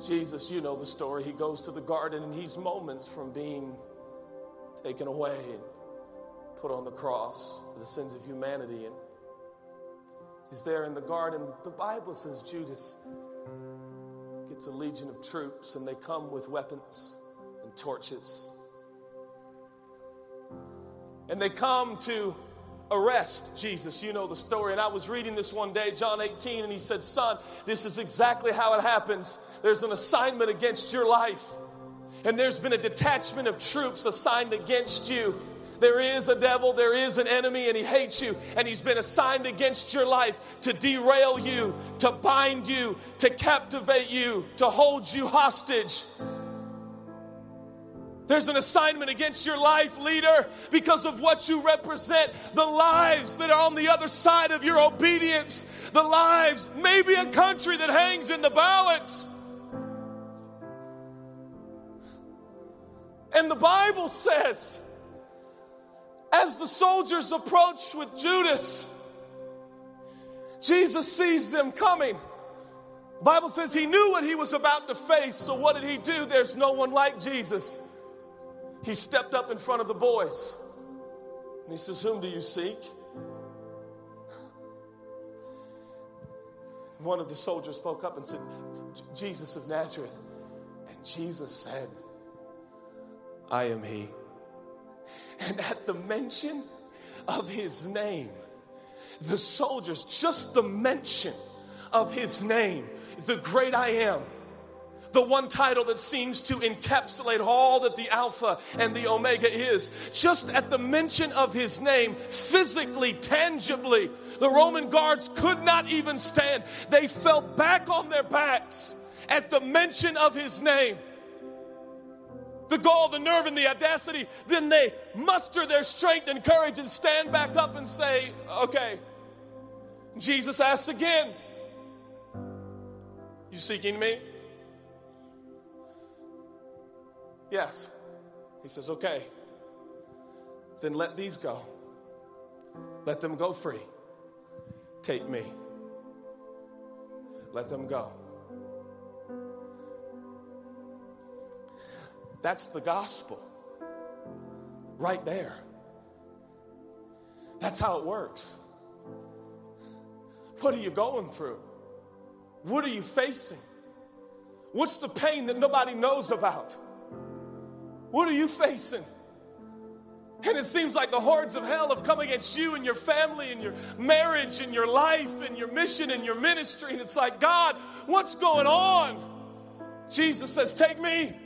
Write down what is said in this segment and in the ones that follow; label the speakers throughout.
Speaker 1: Jesus, you know the story. He goes to the garden and he's moments from being taken away and put on the cross for the sins of humanity. And he's there in the garden. The Bible says Judas gets a legion of troops and they come with weapons and torches. And they come to arrest Jesus. You know the story. And I was reading this one day, John 18, and he said, Son, this is exactly how it happens. There's an assignment against your life, and there's been a detachment of troops assigned against you. There is a devil, there is an enemy, and he hates you, and he's been assigned against your life to derail you, to bind you, to captivate you, to hold you hostage. There's an assignment against your life, leader, because of what you represent. The lives that are on the other side of your obedience, the lives, maybe a country that hangs in the balance. And the Bible says, as the soldiers approach with Judas, Jesus sees them coming. The Bible says he knew what he was about to face, so what did he do? There's no one like Jesus. He stepped up in front of the boys and he says, Whom do you seek? One of the soldiers spoke up and said, Jesus of Nazareth. And Jesus said, I am he. And at the mention of his name, the soldiers, just the mention of his name, the great I am, the one title that seems to encapsulate all that the Alpha and the Omega is. Just at the mention of his name, physically, tangibly, the Roman guards could not even stand. They fell back on their backs at the mention of his name. The gall, the nerve, and the audacity, then they muster their strength and courage and stand back up and say, Okay. Jesus asks again, You seeking me? Yes. He says, Okay, then let these go. Let them go free. Take me. Let them go. That's the gospel. Right there. That's how it works. What are you going through? What are you facing? What's the pain that nobody knows about? What are you facing? And it seems like the hordes of hell have come against you and your family and your marriage and your life and your mission and your ministry. And it's like, God, what's going on? Jesus says, Take me,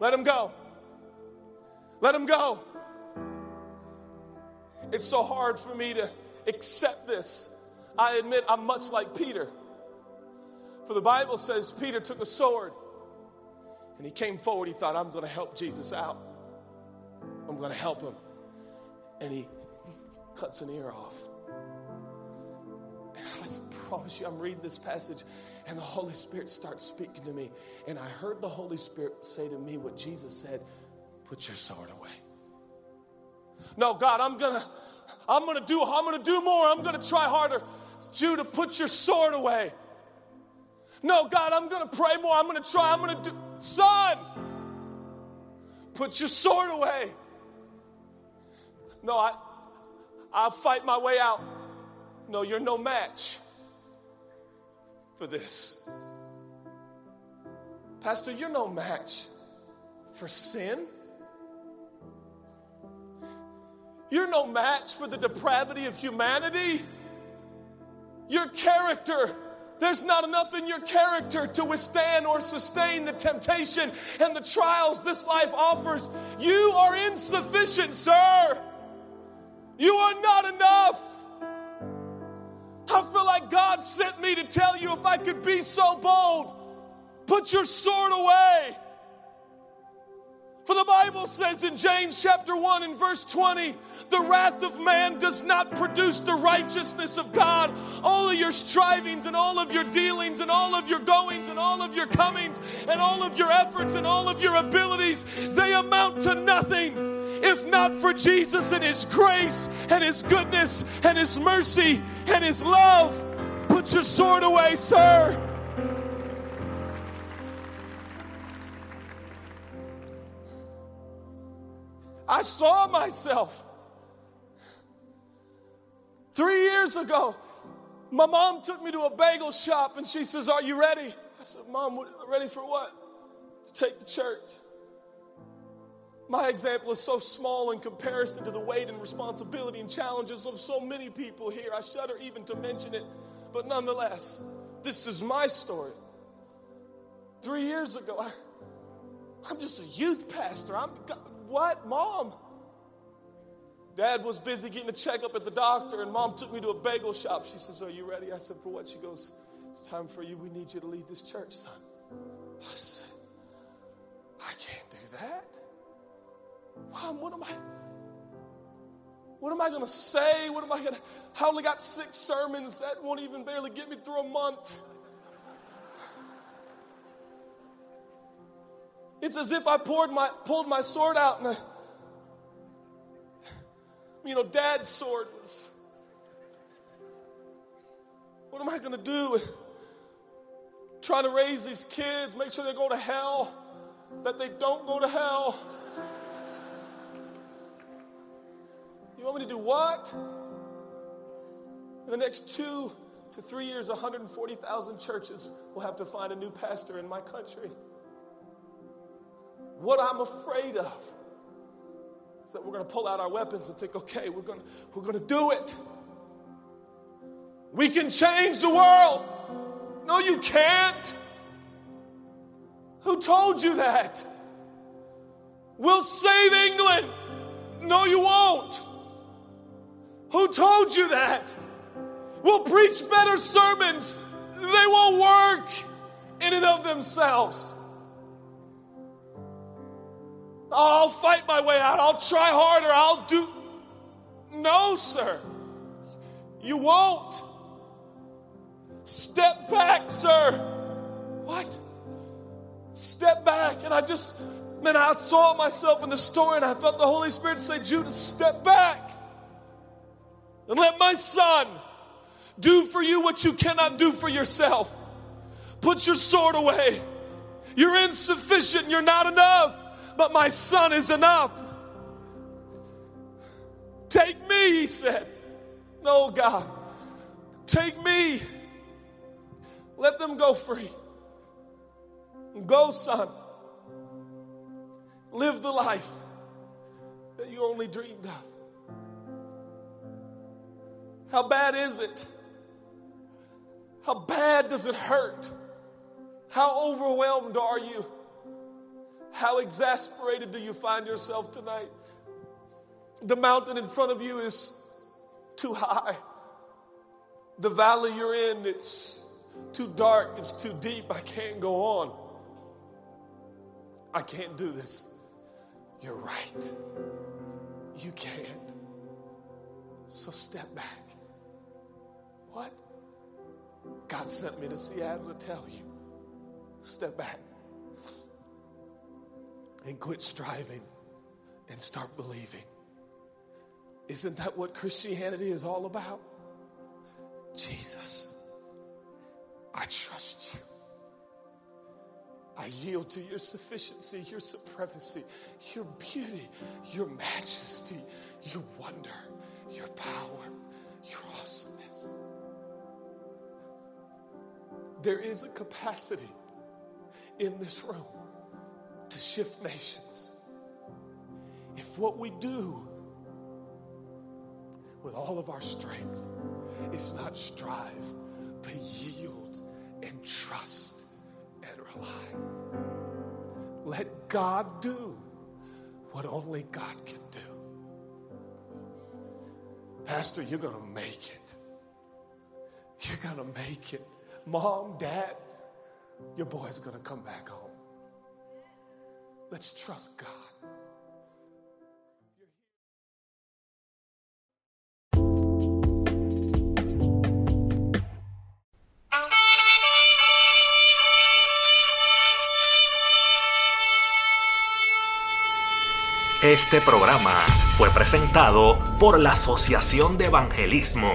Speaker 1: let him go. Let him go. It's so hard for me to accept this. I admit I'm much like Peter. For the Bible says Peter took a sword and he came forward. He thought, I'm going to help Jesus out. I'm going to help him. And he cuts an ear off. Promise you, I'm reading this passage, and the Holy Spirit starts speaking to me. And I heard the Holy Spirit say to me what Jesus said put your sword away. No, God, I'm gonna, I'm gonna do, I'm gonna do more. I'm gonna try harder. Judah, put your sword away. No, God, I'm gonna pray more. I'm gonna try. I'm gonna do, son, put your sword away. No, I, I'll fight my way out. No, you're no match for this. Pastor, you're no match for sin. You're no match for the depravity of humanity. Your character, there's not enough in your character to withstand or sustain the temptation and the trials this life offers. You are insufficient, sir. You are not enough. I feel like God sent me to tell you if I could be so bold, Put your sword away. For the Bible says in James chapter 1 and verse 20, the wrath of man does not produce the righteousness of God. All of your strivings and all of your dealings and all of your goings and all of your comings and all of your efforts and all of your abilities, they amount to nothing if not for Jesus and His grace and His goodness and His mercy and His love. Put your sword away, sir. Saw myself. Three years ago, my mom took me to a bagel shop and she says, Are you ready? I said, Mom, ready for what? To take the church. My example is so small in comparison to the weight and responsibility and challenges of so many people here. I shudder even to mention it, but nonetheless, this is my story. Three years ago, I, am just a youth pastor. I'm what, mom? Dad was busy getting a checkup at the doctor, and mom took me to a bagel shop. She says, Are you ready? I said, For what? She goes, It's time for you. We need you to lead this church, son. I said, I can't do that. Mom, what am I? What am I going to say? What am I going to? I only got six sermons. That won't even barely get me through a month. It's as if I poured my, pulled my sword out and, I, you know, dad's sword was. What am I going to do? Trying to raise these kids, make sure they go to hell, that they don't go to hell. You want me to do what? In the next two to three years, 140,000 churches will have to find a new pastor in my country. What I'm afraid of is that we're going to pull out our weapons and think, okay, we're going to, we're going to do it. We can change the world. No, you can't. Who told you that? We'll save England. No, you won't. Who told you that? We'll preach better sermons. They won't work in and of themselves. I'll fight my way out. I'll try harder. I'll do. No, sir. You won't. Step back, sir. What? Step back. And I just, man, I saw myself in the story and I felt the Holy Spirit say, Judah, step back. And let my son do for you what you cannot do for yourself. Put your sword away. You're insufficient. You're not enough but my son is enough. Take me, he said. No, God, take me. Let them go free. Go, son. Live the life that you only dreamed of. How bad is it? How bad does it hurt? How overwhelmed are you? How exasperated do you find yourself tonight? The mountain in front of you is too high. The valley you're in, it's too dark, it's too deep. I can't go on. I can't do this. You're right. You can't. So step back. What? God sent me to Seattle to tell you. Step back and quit striving and start believing. Isn't that what Christianity is all about? Jesus, I trust you. I yield to your sufficiency, your supremacy, your beauty, your majesty, your wonder, your power, your awesomeness. There is a capacity in this room to shift nations. If what we do with all of our strength is not strive, but yield and trust and rely. Let God do what only God can do. Pastor, you're going to make it. You're going to make it. Mom, dad, your boy's going to come back home. Let's trust God.
Speaker 2: Este programa fue presentado por la Asociación de Evangelismo.